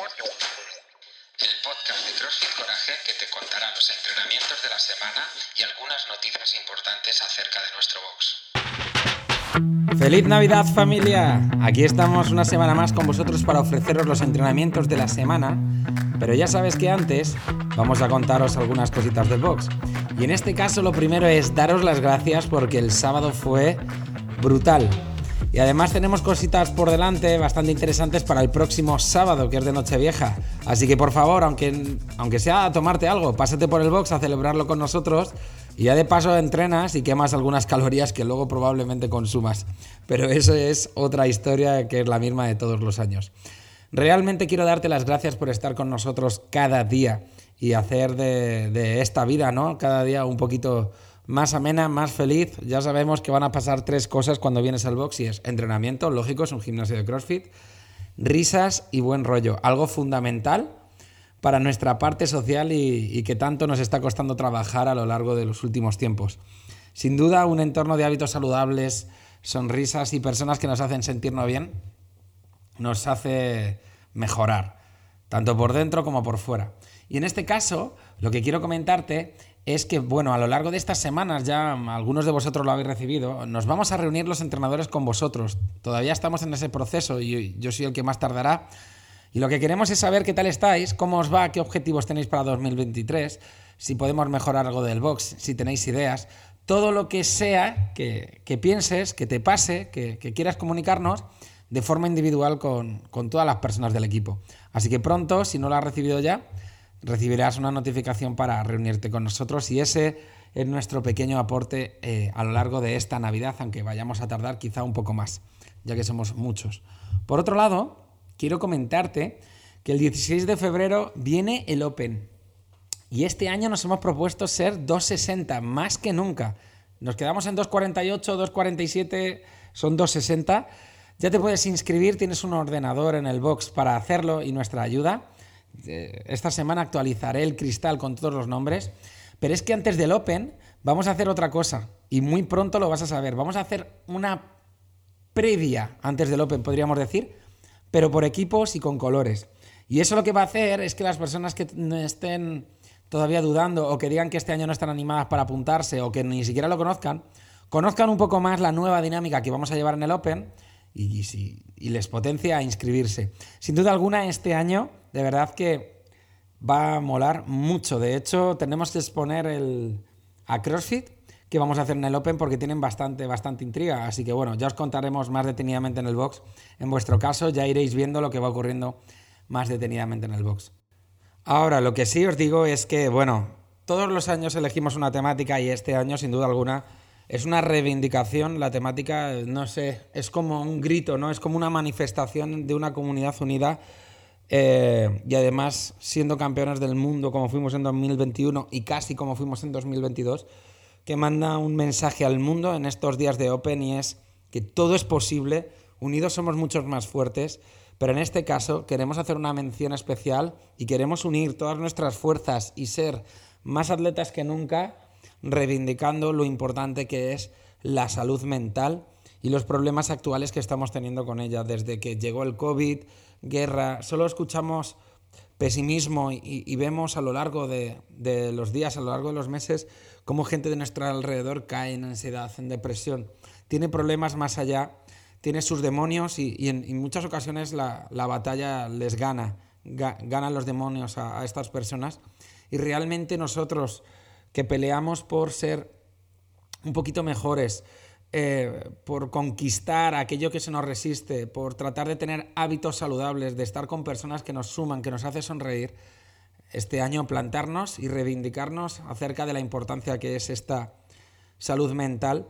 El podcast de CrossFit Coraje que te contará los entrenamientos de la semana y algunas noticias importantes acerca de nuestro box. ¡Feliz Navidad familia! Aquí estamos una semana más con vosotros para ofreceros los entrenamientos de la semana, pero ya sabes que antes vamos a contaros algunas cositas del box. Y en este caso lo primero es daros las gracias porque el sábado fue brutal. Y además tenemos cositas por delante bastante interesantes para el próximo sábado, que es de Nochevieja. Así que por favor, aunque, aunque sea a tomarte algo, pásate por el box a celebrarlo con nosotros y ya de paso entrenas y quemas algunas calorías que luego probablemente consumas. Pero eso es otra historia que es la misma de todos los años. Realmente quiero darte las gracias por estar con nosotros cada día y hacer de, de esta vida, ¿no? Cada día un poquito más amena, más feliz. Ya sabemos que van a pasar tres cosas cuando vienes al box y es entrenamiento, lógico, es un gimnasio de CrossFit, risas y buen rollo. Algo fundamental para nuestra parte social y, que tanto nos está costando trabajar a lo largo de los últimos tiempos. Sin duda, un entorno de hábitos saludables, sonrisas y personas que nos hacen sentirnos bien, nos hace mejorar, tanto por dentro como por fuera. Y en este caso, lo que quiero comentarte es que, bueno, a lo largo de estas semanas, ya algunos de vosotros lo habéis recibido, nos vamos a reunir los entrenadores con vosotros. Todavía estamos en ese proceso y yo soy el que más tardará. Y lo que queremos es saber qué tal estáis, cómo os va, qué objetivos tenéis para 2023, si podemos mejorar algo del box, si tenéis ideas, todo lo que sea que, pienses, que te pase, que, quieras comunicarnos de forma individual con, con todas las personas del equipo. Así que pronto, si no lo has recibido ya, recibirás una notificación para reunirte con nosotros y ese es nuestro pequeño aporte eh, a lo largo de esta Navidad, aunque vayamos a tardar quizá un poco más, ya que somos muchos. Por otro lado, quiero comentarte que el 16 de febrero viene el Open y este año nos hemos propuesto ser 260, más que nunca. Nos quedamos en 248, 247, son 260. Ya te puedes inscribir, tienes un ordenador en el box para hacerlo y nuestra ayuda esta semana actualizaré el cristal con todos los nombres, pero es que antes del Open vamos a hacer otra cosa y muy pronto lo vas a saber. Vamos a hacer una previa antes del Open, podríamos decir, pero por equipos y con colores. Y eso lo que va a hacer es que las personas que estén todavía dudando o que digan que este año no están animadas para apuntarse o que ni siquiera lo conozcan, conozcan un poco más la nueva dinámica que vamos a llevar en el Open y, y les potencia a inscribirse. Sin duda alguna, este año de verdad que va a molar mucho. De hecho, tenemos que exponer el, a CrossFit que vamos a hacer en el Open porque tienen bastante, bastante intriga. Así que bueno, ya os contaremos más detenidamente en el box. En vuestro caso, ya iréis viendo lo que va ocurriendo más detenidamente en el box. Ahora, lo que sí os digo es que, bueno, todos los años elegimos una temática y este año, sin duda alguna, es una reivindicación. La temática, no sé, es como un grito, ¿no? Es como una manifestación de una comunidad unida eh, y además, siendo campeones del mundo como fuimos en 2021 y casi como fuimos en 2022, que manda un mensaje al mundo en estos días de Open y es que todo es posible, unidos somos muchos más fuertes, pero en este caso queremos hacer una mención especial y queremos unir todas nuestras fuerzas y ser más atletas que nunca, reivindicando lo importante que es la salud mental y los problemas actuales que estamos teniendo con ella. Desde que llegó el COVID, guerra, solo escuchamos pesimismo y, vemos a lo largo de, los días, a lo largo de los meses, cómo gente de nuestro alrededor cae en ansiedad, en depresión, tiene problemas más allá, tiene sus demonios y, en, muchas ocasiones la, batalla les gana, ganan los demonios a estas personas. Y realmente nosotros que peleamos por ser un poquito mejores, eh, por conquistar aquello que se nos resiste, por tratar de tener hábitos saludables, de estar con personas que nos suman, que nos hace sonreír, este año plantarnos y reivindicarnos acerca de la importancia que es esta salud mental.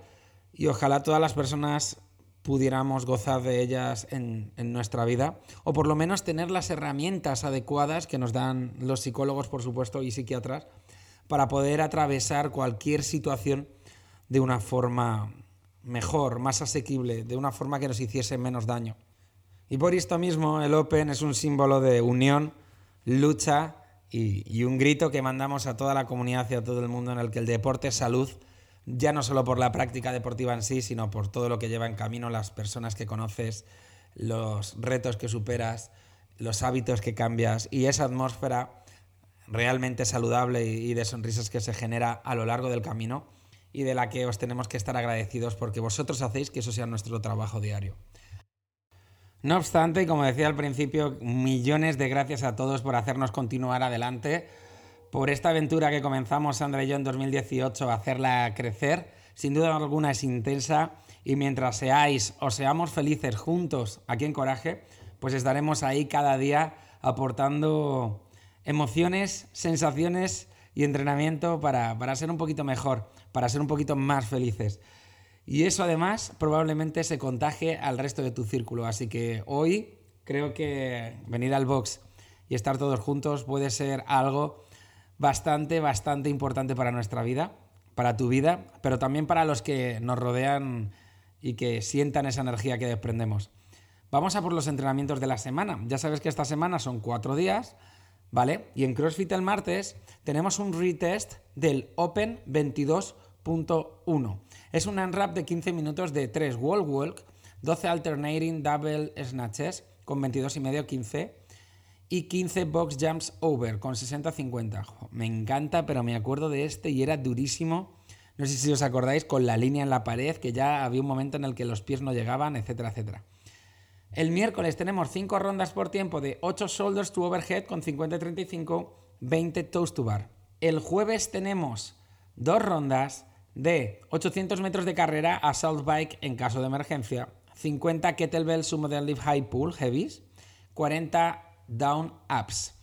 Y ojalá todas las personas pudiéramos gozar de ellas en, en, nuestra vida, o por lo menos tener las herramientas adecuadas que nos dan los psicólogos, por supuesto, y psiquiatras, para poder atravesar cualquier situación de una forma mejor, más asequible, de una forma que nos hiciese menos daño. Y por esto mismo el Open es un símbolo de unión, lucha y, un grito que mandamos a toda la comunidad y a todo el mundo en el que el deporte es salud, ya no solo por la práctica deportiva en sí, sino por todo lo que lleva en camino las personas que conoces, los retos que superas, los hábitos que cambias y esa atmósfera realmente saludable y de sonrisas que se genera a lo largo del camino y de la que os tenemos que estar agradecidos porque vosotros hacéis que eso sea nuestro trabajo diario. No obstante, como decía al principio, millones de gracias a todos por hacernos continuar adelante, por esta aventura que comenzamos Sandra y yo en 2018, hacerla crecer. Sin duda alguna es intensa y mientras seáis o seamos felices juntos aquí en Coraje, pues estaremos ahí cada día aportando emociones, sensaciones y entrenamiento para, para ser un poquito mejor, para ser un poquito más felices. Y eso además probablemente se contagie al resto de tu círculo. Así que hoy creo que venir al box y estar todos juntos puede ser algo bastante, bastante importante para nuestra vida, para tu vida, pero también para los que nos rodean y que sientan esa energía que desprendemos. Vamos a por los entrenamientos de la semana. Ya sabes que esta semana son cuatro días, ¿vale? Y en CrossFit el martes tenemos un retest del Open 22.1. Es un unwrap de 15 minutos de 3 wall walk, 12 alternating double snatches con 22 y medio 15 y 15 box jumps over con 60-50. Me encanta, pero me acuerdo de este y era durísimo. No sé si os acordáis con la línea en la pared, que ya había un momento en el que los pies no llegaban, etcétera, etcétera. El miércoles tenemos 5 rondas por tiempo de 8 shoulders to overhead con 50-35, 20 toes to bar. El jueves tenemos dos rondas de 800 metros de carrera a South Bike en caso de emergencia, 50 kettlebell sumo deadlift high pull heavies, 40 down ups.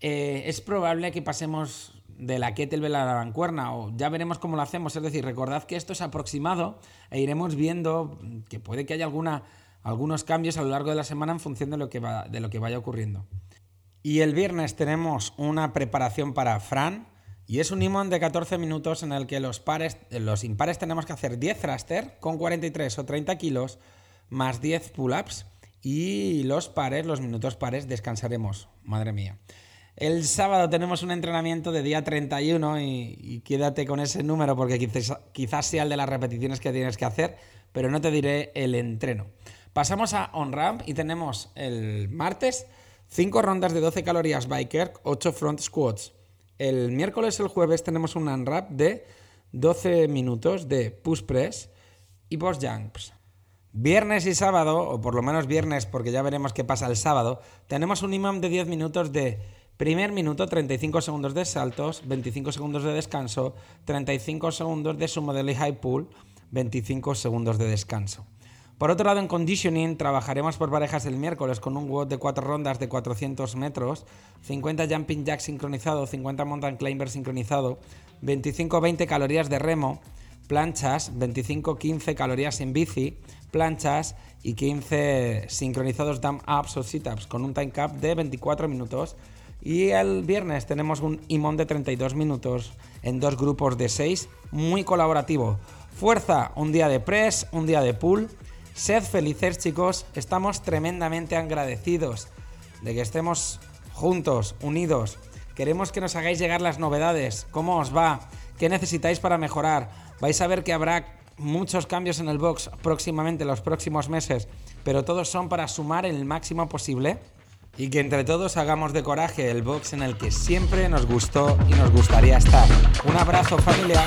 Eh, es probable que pasemos de la kettlebell a la bancuerna o ya veremos cómo lo hacemos. Es decir, recordad que esto es aproximado e iremos viendo que puede que haya alguna, algunos cambios a lo largo de la semana en función de lo, que vaya ocurriendo. Y el viernes tenemos una preparación para Fran y es un imón de 14 minutos en el que los, pares, los impares tenemos que hacer 10 thruster con 43 o 30 kilos más 10 pull-ups y los pares, los minutos pares, descansaremos. Madre mía. El sábado tenemos un entrenamiento de día 31 y, quédate con ese número porque quizás, quizás sea el de las repeticiones que tienes que hacer, pero no te diré el entreno. Pasamos a on-ramp y tenemos el martes 5 rondas de 12 calorías biker, 8 front squats. El miércoles, el jueves tenemos un unwrap de 12 minutos de push press y post jumps. Viernes y sábado, o por lo menos viernes, porque ya veremos qué pasa el sábado, tenemos un imam de 10 minutos de primer minuto, 35 segundos de saltos, 25 segundos de descanso, 35 segundos de sumo de high pull, 25 segundos de descanso. Por otro lado, en conditioning trabajaremos por parejas el miércoles con un WOD de 4 rondas de 400 metros, 50 jumping jack sincronizado, 50 mountain climber sincronizado, 25-20 calorías de remo, planchas, 25-15 calorías en bici, planchas y 15 sincronizados dump ups o sit-ups con un time cap de 24 minutos. Y el viernes tenemos un imón de 32 minutos en dos grupos de 6, muy colaborativo. Fuerza, un día de press, un día de pull. Sed felices chicos, estamos tremendamente agradecidos de que estemos juntos, unidos. Queremos que nos hagáis llegar las novedades, cómo os va, qué necesitáis para mejorar. Vais a ver que habrá muchos cambios en el box próximamente, los próximos meses, pero todos son para sumar el máximo posible y que entre todos hagamos de coraje el box en el que siempre nos gustó y nos gustaría estar. Un abrazo familia.